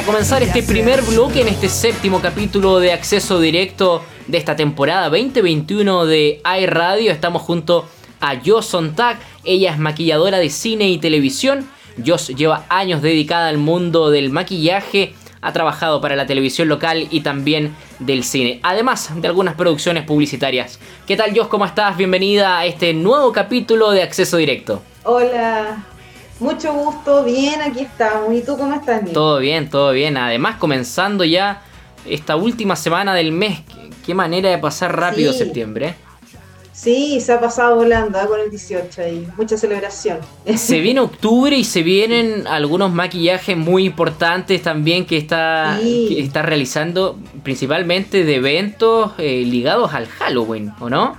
para comenzar este primer bloque en este séptimo capítulo de acceso directo de esta temporada 2021 de iRadio, estamos junto a Jos Sontag. Ella es maquilladora de cine y televisión. Jos lleva años dedicada al mundo del maquillaje, ha trabajado para la televisión local y también del cine, además de algunas producciones publicitarias. ¿Qué tal Jos? ¿Cómo estás? Bienvenida a este nuevo capítulo de acceso directo. Hola, mucho gusto, bien, aquí estamos. ¿Y tú cómo estás, Nick? Todo bien, todo bien. Además, comenzando ya esta última semana del mes. Qué manera de pasar rápido septiembre. Sí, se ha pasado volando ¿eh? con el 18 ahí. Mucha celebración. Se viene octubre y se vienen algunos maquillajes muy importantes también que está, está realizando, principalmente de eventos eh, ligados al Halloween, ¿o no?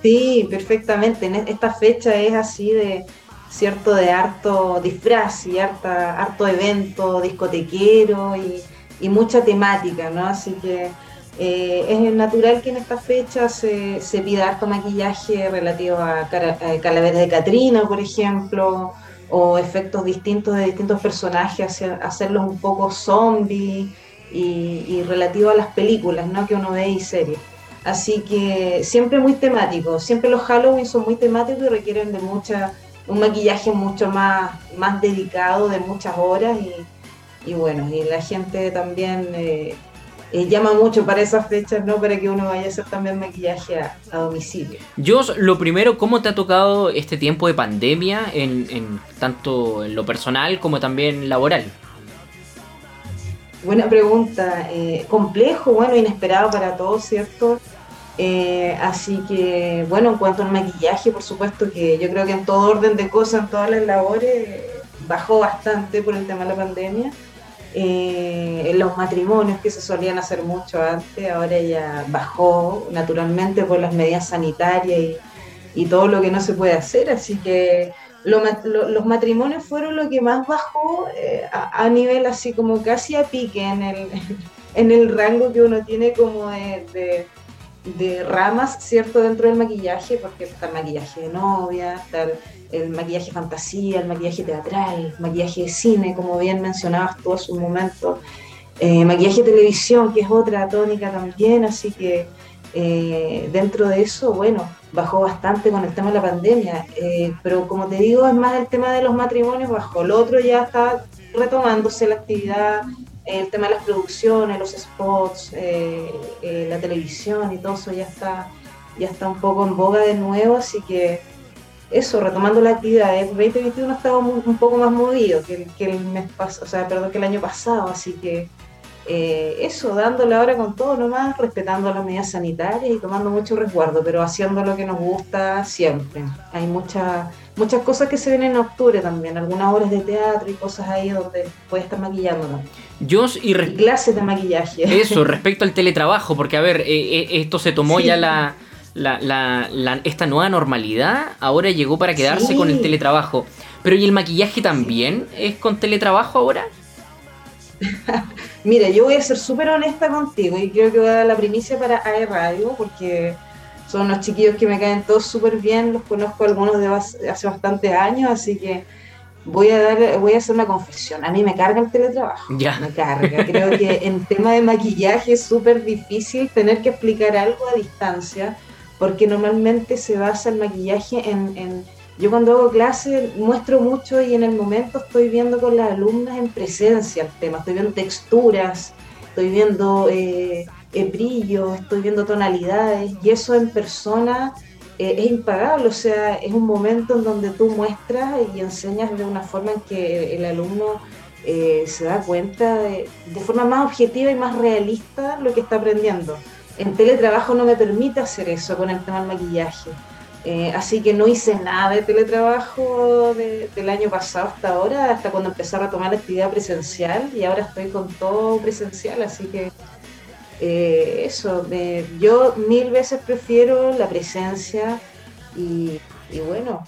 Sí, perfectamente. E, esta fecha es así de cierto de harto disfraz y harta, harto evento discotequero y, mucha temática, ¿no? Así que eh, es natural que en esta fecha se, se pida harto maquillaje relativo a, calaveras de Catrina, por ejemplo, o efectos distintos de distintos personajes, hacerlos un poco zombies y, y relativo a las películas ¿no? que uno ve y series. Así que siempre muy temático, siempre los Halloween son muy temáticos y requieren de mucha un maquillaje mucho más, más dedicado, de muchas horas y, bueno, y la gente también eh, eh, llama mucho para esas fechas, ¿no? Para que uno vaya a hacer también maquillaje a, domicilio. Yo, lo primero, ¿cómo te ha tocado este tiempo de pandemia, en, en tanto en lo personal como también laboral? Buena pregunta. Eh, complejo, bueno, inesperado para todos, ¿cierto? Eh, así que, bueno, en cuanto al maquillaje, por supuesto que yo creo que en todo orden de cosas, en todas las labores, bajó bastante por el tema de la pandemia. Eh, los matrimonios que se solían hacer mucho antes, ahora ya bajó naturalmente por las medidas sanitarias y, todo lo que no se puede hacer. Así que los matrimonios fueron lo que más bajó eh, a, nivel así como casi a pique en el, en el rango que uno tiene como de ramas, ¿cierto? Dentro del maquillaje, porque está el maquillaje de novia, está el, maquillaje fantasía, el maquillaje teatral, maquillaje de cine, como bien mencionabas tú hace un momento, eh, maquillaje de televisión, que es otra tónica también, así que eh, dentro de eso, bueno, bajó bastante con el tema de la pandemia, eh, pero como te digo, es más el tema de los matrimonios, bajó, el otro ya está retomándose la actividad el tema de las producciones, los spots, eh, eh, la televisión y todo eso ya está, ya está un poco en boga de nuevo, así que eso, retomando la actividad, el 2021 estaba un poco más movido que, que el mes pasado, o sea, perdón, que el año pasado, así que eh, eso, dándole ahora con todo nomás, respetando las medidas sanitarias y tomando mucho resguardo, pero haciendo lo que nos gusta siempre. Hay muchas muchas cosas que se vienen en octubre también, algunas horas de teatro y cosas ahí donde puedes estar maquillándonos. Yo y, clases de maquillaje. Eso, respecto al teletrabajo, porque a ver, eh, eh, esto se tomó ya la, la, esta nueva normalidad, ahora llegó para quedarse con el teletrabajo. Pero ¿y el maquillaje también es con teletrabajo ahora? Mira, yo voy a ser súper honesta contigo y creo que voy a dar la primicia para AE Radio porque son unos chiquillos que me caen todos súper bien, los conozco algunos de hace bastantes años, así que voy a dar, voy a hacer una confesión. A mí me carga el teletrabajo. Ya. Me carga. Creo que en tema de maquillaje es súper difícil tener que explicar algo a distancia, porque normalmente se basa el maquillaje en yo cuando hago clase muestro mucho y en el momento estoy viendo con las alumnas en presencia el tema, estoy viendo texturas, estoy viendo eh, eh brillo, estoy viendo tonalidades y eso en persona eh, es impagable, o sea, es un momento en donde tú muestras y enseñas de una forma en que el alumno eh, se da cuenta de, de forma más objetiva y más realista lo que está aprendiendo. En teletrabajo no me permite hacer eso con el tema del maquillaje. Eh, así que no hice nada de teletrabajo del año pasado hasta ahora, hasta cuando empecé a retomar la actividad presencial y ahora estoy con todo presencial, así que eh, eso, yo mil veces prefiero la presencia y, bueno,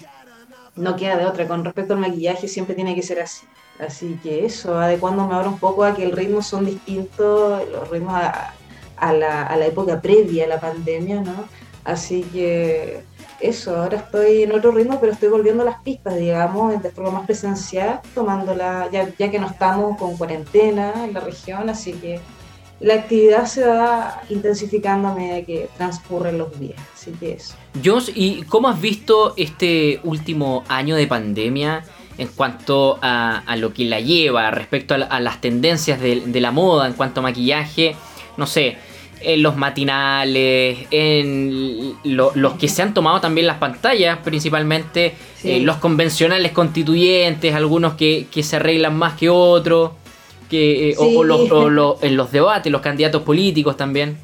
no queda de otra. Con respecto al maquillaje siempre tiene que ser así. Así que eso, adecuándome ahora un poco a que el ritmo son distintos, los ritmos a, la, a la época previa a la pandemia, ¿no? Así que eso, ahora estoy en otro ritmo, pero estoy volviendo a las pistas, digamos, de forma más presencial, tomándola, ya, ya que no estamos con cuarentena en la región, así que la actividad se va intensificando a medida que transcurren los días. Así que eso. Jos, ¿y cómo has visto este último año de pandemia en cuanto a, lo que la lleva, respecto a, las tendencias de, la moda, en cuanto a maquillaje? No sé, en los matinales, en los que se han tomado también las pantallas, principalmente eh, los convencionales constituyentes, algunos que, que se arreglan más que otros que, eh, o, en los debates, los candidatos políticos también.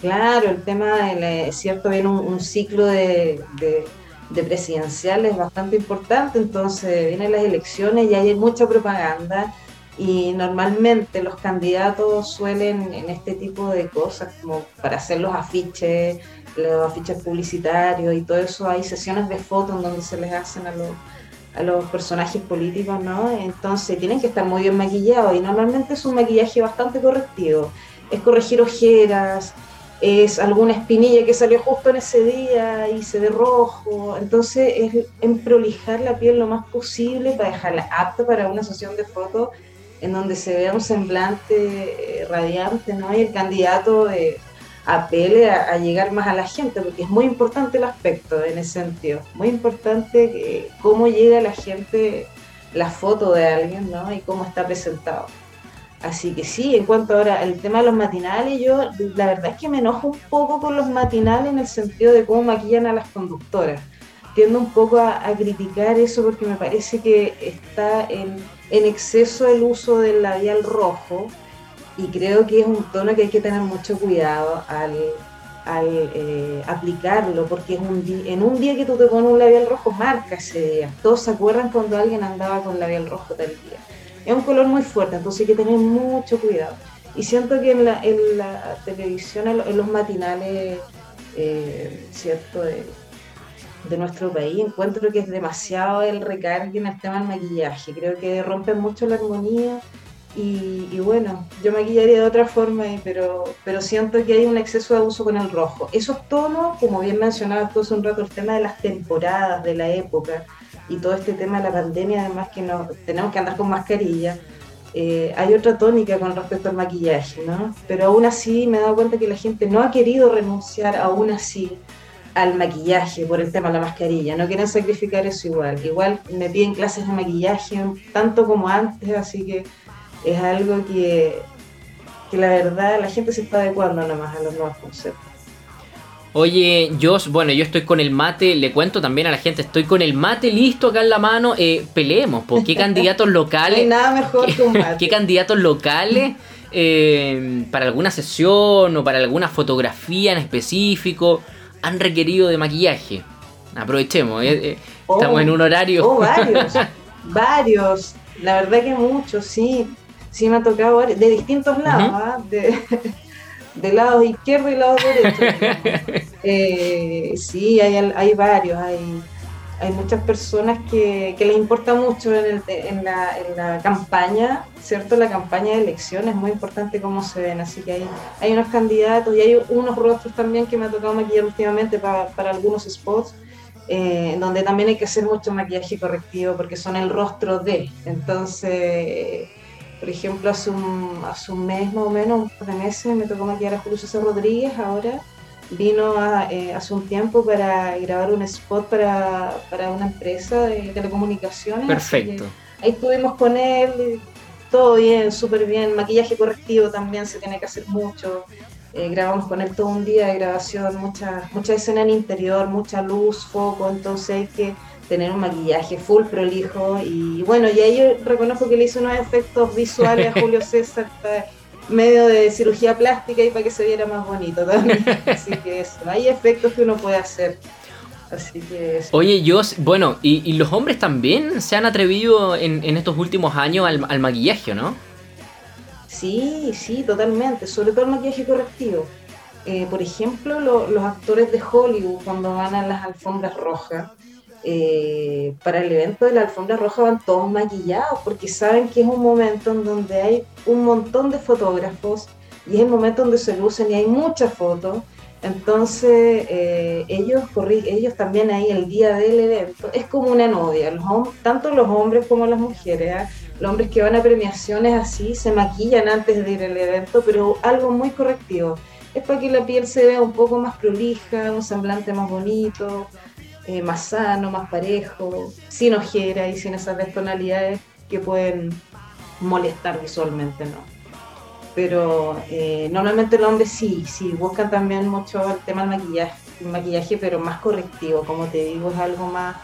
Claro, el tema, es cierto, viene un, ciclo de, de, presidenciales bastante importante, entonces vienen las elecciones y hay mucha propaganda y normalmente los candidatos suelen en este tipo de cosas, como para hacer los afiches, los afiches publicitarios y todo eso, hay sesiones de fotos en donde se les hacen a los a los personajes políticos, ¿no? Entonces tienen que estar muy bien maquillados y normalmente es un maquillaje bastante correctivo. Es corregir ojeras, es alguna espinilla que salió justo en ese día y se ve rojo. Entonces es en prolijar la piel lo más posible para dejarla apta para una sesión de fotos en donde se vea un semblante eh, radiante, ¿no? Y el candidato... de apele a, llegar más a la gente, porque es muy importante el aspecto en ese sentido, muy importante cómo llega a la gente la foto de alguien, ¿no? Y cómo está presentado. Así que sí, en cuanto ahora al tema de los matinales, yo la verdad es que me enojo un poco con los matinales en el sentido de cómo maquillan a las conductoras. Tiendo un poco a, criticar eso porque me parece que está en, en exceso el uso del labial rojo, y creo que es un tono que hay que tener mucho cuidado al, eh, aplicarlo, porque es un en un día que tú te pones un labial rojo, marca ese día. Todos se acuerdan cuando alguien andaba con labial rojo tal día. Es un color muy fuerte, entonces hay que tener mucho cuidado. Y siento que en la, televisión, en los matinales, eh, ¿cierto? De, de nuestro país, encuentro que es demasiado el recargue en el tema del maquillaje. Creo que rompe mucho la armonía y, bueno, yo maquillaría de otra forma, pero, pero siento que hay un exceso de uso con el rojo. Esos tonos, como bien mencionaba tú hace un rato, el tema de las temporadas, de la época y todo este tema de la pandemia, además que no, tenemos que andar con mascarilla, eh, hay otra tónica con respecto al maquillaje, ¿no? Pero aún así me he dado cuenta que la gente no ha querido renunciar, aún así, al maquillaje por el tema de la mascarilla. No quieren sacrificar eso igual. Igual me piden clases de maquillaje tanto como antes, así que es algo que, que la verdad la gente se está adecuando nomás a los nuevos conceptos. Oye, yo, bueno, yo estoy con el mate, le cuento también a la gente, estoy con el mate listo acá en la mano, eh, peleemos, ¿por qué candidatos locales? nada mejor que un mate. ¿Qué candidatos locales eh, para alguna sesión o para alguna fotografía en específico han requerido de maquillaje? Aprovechemos, eh, estamos en un horario. Oh, varios, varios, la verdad que muchos, sí sí me ha tocado de distintos lados, ¿ah? de, de lado izquierdo y lado derecho. Eh, sí, hay, hay varios, hay, hay muchas personas que, que les importa mucho en, el, la, campaña, ¿cierto? La campaña de elecciones es muy importante cómo se ven, así que hay, unos candidatos y hay unos rostros también que me ha tocado maquillar últimamente para, algunos spots. Eh, donde también hay que hacer mucho maquillaje correctivo porque son el rostro de. Entonces, por ejemplo, hace un, hace un mes más o menos, un par de meses, me tocó maquillar a Julio César Rodríguez ahora. Vino eh, hace un tiempo para grabar un spot para, una empresa de telecomunicaciones. Perfecto. Ahí estuvimos con él, todo bien, súper bien. Maquillaje correctivo también se tiene que hacer mucho. Eh, grabamos con él todo un día de grabación, mucha, mucha escena en interior, mucha luz, foco, entonces hay que tener un maquillaje full prolijo y bueno, y ahí yo reconozco que le hice unos efectos visuales a Julio César medio de cirugía plástica y para que se viera más bonito también. Así que eso, hay efectos que uno puede hacer. Así que eso. Oye, yo, bueno, y, los hombres también se han atrevido en, estos últimos años al, maquillaje, ¿no? Sí, sí, totalmente, sobre todo el maquillaje correctivo. Eh, por ejemplo, los actores de Hollywood cuando van a las alfombras rojas, eh, para el evento de la alfombra roja van todos maquillados porque saben que es un momento en donde hay un montón de fotógrafos y es el momento donde se lucen y hay muchas fotos Entonces, eh, ellos, ellos también ahí el día del evento, es como una novia, tanto los hombres como las mujeres, ¿ah? los hombres que van a premiaciones así se maquillan antes de ir al evento, pero algo muy correctivo, es para que la piel se vea un poco más prolija, un semblante más bonito, eh, más sano, más parejo, sin ojera y sin esas destonalidades que pueden molestar visualmente, ¿no? pero eh, normalmente los hombres sí, sí, buscan también mucho el tema del maquillaje, maquillaje, pero más correctivo, como te digo, es algo más,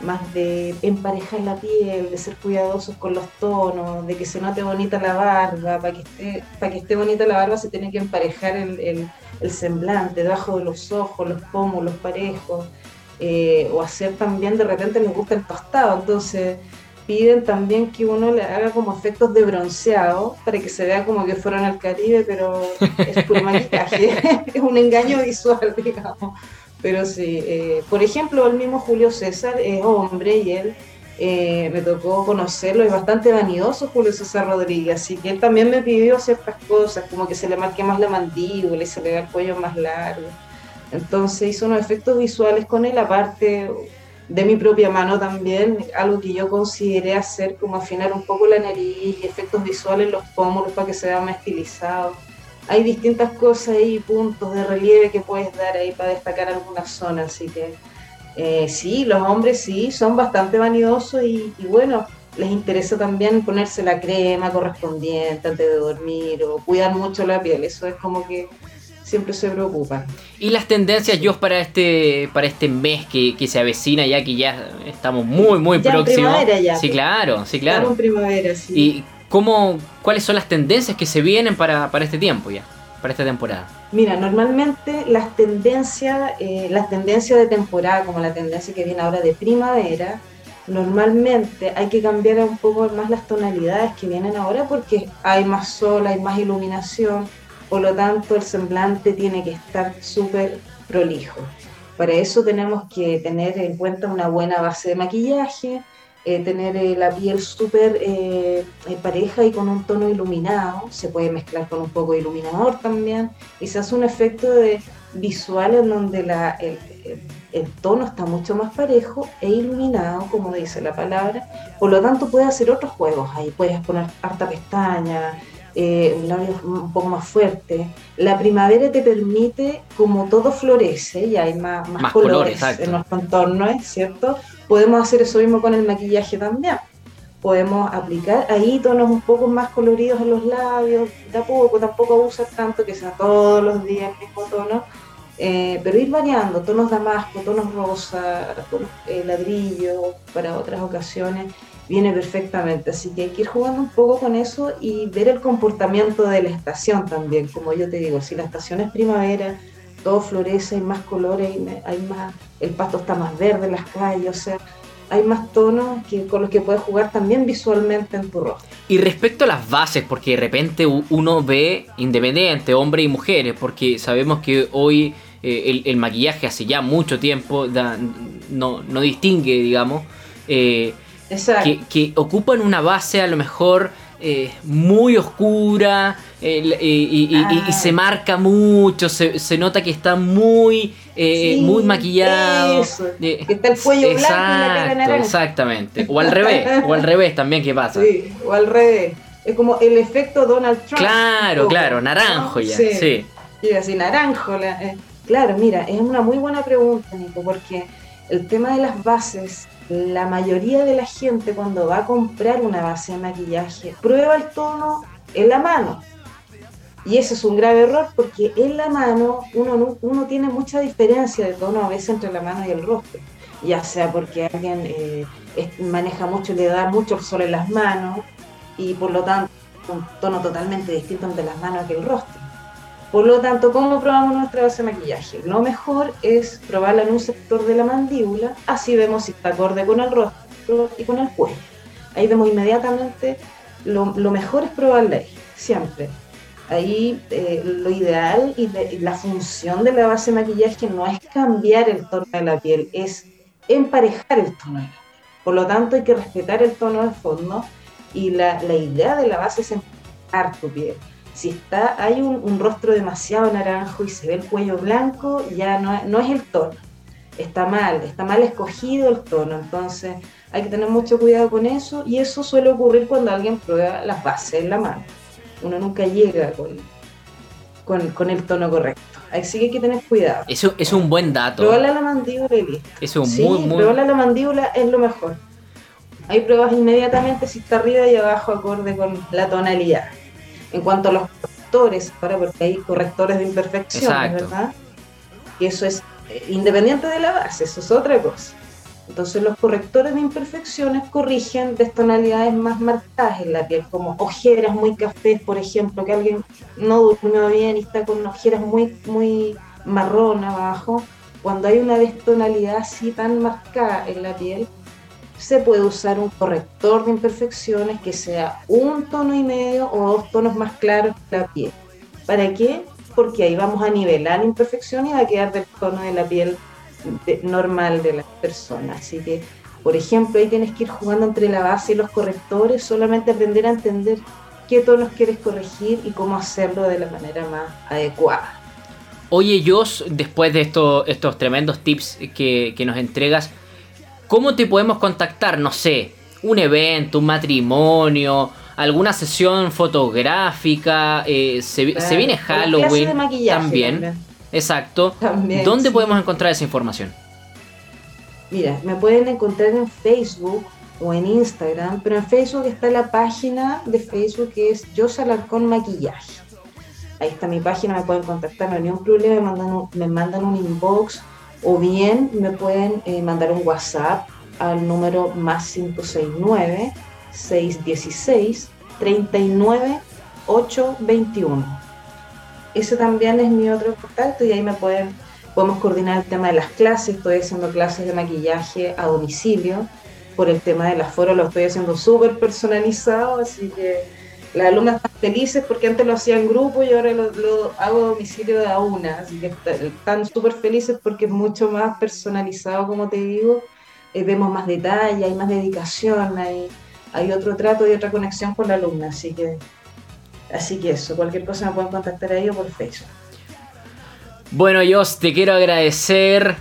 más de emparejar la piel, de ser cuidadosos con los tonos, de que se note bonita la barba, para que esté, para que esté bonita la barba se tiene que emparejar el, el, semblante, debajo de los ojos, los pómulos parejos, eh, o hacer también, de repente les gusta el tostado, entonces piden también que uno le haga como efectos de bronceado para que se vea como que fueron al Caribe, pero es puro maquillaje, es un engaño visual, digamos. Pero sí, eh, por ejemplo, el mismo Julio César es hombre y él eh, me tocó conocerlo, es bastante vanidoso Julio César Rodríguez, así que él también me pidió ciertas cosas, como que se le marque más la mandíbula y se le vea el cuello más largo. Entonces hizo unos efectos visuales con él, aparte de mi propia mano también, algo que yo consideré hacer como afinar un poco la nariz y efectos visuales en los pómulos para que se vea más estilizado. Hay distintas cosas y puntos de relieve que puedes dar ahí para destacar alguna zona, así que eh, sí, los hombres sí, son bastante vanidosos y, y bueno, les interesa también ponerse la crema correspondiente antes de dormir o cuidar mucho la piel, eso es como que siempre se preocupan. Y las tendencias, yo para este para este mes que, se avecina, ya que ya estamos muy, muy próximos. Ya, sí, claro, sí, claro. en primavera, sí. ¿Y cómo, cuáles son las tendencias que se vienen para, este tiempo ya, para esta temporada? Mira, normalmente las tendencias, eh, las tendencias de temporada, como la tendencia que viene ahora de primavera, normalmente hay que cambiar un poco más las tonalidades que vienen ahora porque hay más sol, hay más iluminación por lo tanto el semblante tiene que estar súper prolijo. Para eso tenemos que tener en cuenta una buena base de maquillaje, eh, tener eh, la piel súper eh, pareja y con un tono iluminado, se puede mezclar con un poco de iluminador también, y se hace un efecto de visual en donde la, el, el, tono está mucho más parejo e iluminado, como dice la palabra, por lo tanto puedes hacer otros juegos ahí, puedes poner harta pestaña, eh, labios un poco más fuerte. La primavera te permite, como todo florece y hay más, más, colores, en los contornos, ¿cierto? Podemos hacer eso mismo con el maquillaje también. Podemos aplicar ahí tonos un poco más coloridos en los labios, tampoco, tampoco abusar tanto que sea todos los días el mismo tono, eh, pero ir variando, tonos damasco, tonos rosa, tonos eh, ladrillo para otras ocasiones viene perfectamente. Así que hay que ir jugando un poco con eso y ver el comportamiento de la estación también. Como yo te digo, si la estación es primavera, todo florece, hay más colores, hay más, el pasto está más verde en las calles, o sea, hay más tonos que, con los que puedes jugar también visualmente en tu rostro. Y respecto a las bases, porque de repente uno ve independiente, hombres y mujeres, porque sabemos que hoy eh, el, maquillaje hace ya mucho tiempo no, no distingue, digamos. Eh, que, ocupan una base a lo mejor eh, muy oscura y, ah. se marca mucho, se, nota que está muy, eh, muy maquillado. que está el cuello blanco y la cara naranja. Exactamente. O al revés, o al revés también, ¿qué pasa? Sí, o al revés. Es como el efecto Donald Trump. Claro, claro, naranjo ya, sí. Y así, naranjo. Eh, claro, mira, es una muy buena pregunta, Nico, porque el tema de las bases la mayoría de la gente cuando va a comprar una base de maquillaje prueba el tono en la mano. Y eso es un grave error porque en la mano uno, tiene mucha diferencia de tono a veces entre la mano y el rostro. Ya sea porque alguien eh, maneja mucho, le da mucho el sol en las manos y por lo tanto un tono totalmente distinto entre las manos que el rostro. Por lo tanto, ¿cómo probamos nuestra base de maquillaje? Lo mejor es probarla en un sector de la mandíbula, así vemos si está acorde con el rostro y con el cuello. Ahí vemos inmediatamente, lo, mejor es probarla ahí, siempre. Ahí eh, lo ideal y, la función de la base de maquillaje no es cambiar el tono de la piel, es emparejar el tono de la piel. Por lo tanto, hay que respetar el tono de fondo y la, la idea de la base es emparejar tu piel Si está, hay un, rostro demasiado naranjo y se ve el cuello blanco, ya no, no es el tono. Está mal, está mal escogido el tono. Entonces hay que tener mucho cuidado con eso y eso suele ocurrir cuando alguien prueba las bases en la mano. Uno nunca llega con, con, el tono correcto. Así que hay que tener cuidado. Eso es un buen dato. La mandíbula y listo. Es un muy, muy... la mandíbula es lo mejor. Hay pruebas inmediatamente si está arriba y abajo acorde con la tonalidad. En cuanto a los correctores, ahora porque hay correctores de imperfecciones, ¿verdad? Y eso es eh, independiente de la base, eso es otra cosa. Entonces los correctores de imperfecciones corrigen destonalidades más marcadas en la piel, como ojeras muy cafés, por ejemplo, que alguien no durmió bien y está con ojeras muy, muy marrón abajo. Cuando hay una destonalidad así tan marcada en la piel, se puede usar un corrector de imperfecciones que sea un tono y medio o dos tonos más claros que la piel. ¿Para qué? Porque ahí vamos a nivelar imperfecciones y va a quedar del tono de la piel normal de las personas. Así que, por ejemplo, ahí tienes que ir jugando entre la base y los correctores, solamente aprender a entender qué tonos quieres corregir y cómo hacerlo de la manera más adecuada. Oye, Jos, después de estos, estos tremendos tips que, nos entregas, ¿cómo te podemos contactar? No sé, un evento, un matrimonio, alguna sesión fotográfica, eh, se, viene Halloween también. Exacto. ¿Dónde podemos encontrar esa información? Mira, me pueden encontrar en Facebook o en Instagram, pero en Facebook está la página de Facebook que es Yo Salarcón Maquillaje. Ahí está mi página, me pueden contactar, no hay ningún problema, me mandan un, me mandan un inbox o bien me pueden eh, mandar un WhatsApp al número más 569 616 39 821 ese también es mi otro contacto y ahí me pueden, podemos coordinar el tema de las clases, estoy haciendo clases de maquillaje a domicilio, por el tema del aforo lo estoy haciendo súper personalizado, así que las alumnas felices porque antes lo hacía en grupo y ahora lo, hago a domicilio de a una, así que están súper felices porque es mucho más personalizado, como te digo, eh, vemos más detalle, hay más dedicación, hay, hay otro trato y otra conexión con la alumna, así que Así que eso, cualquier cosa me pueden contactar ahí o por Facebook. Bueno, yo te quiero agradecer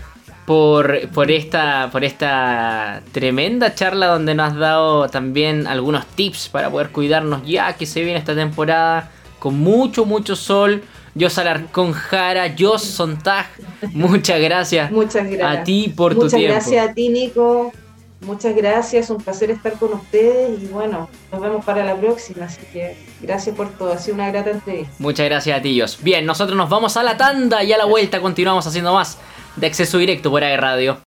por, esta, por esta tremenda charla donde nos has dado también algunos tips para poder cuidarnos ya que se viene esta temporada con mucho, mucho sol. Yo con Jara, yo Sontag, muchas gracias. Muchas gracias. A ti por tu tiempo. Muchas gracias a ti, Nico. Muchas gracias, un placer estar con ustedes y bueno, nos vemos para la próxima, así que gracias por todo, ha sido una grata entrevista. Muchas gracias a ti, Bien, nosotros nos vamos a la tanda y a la vuelta continuamos haciendo más de acceso directo por ahí Radio.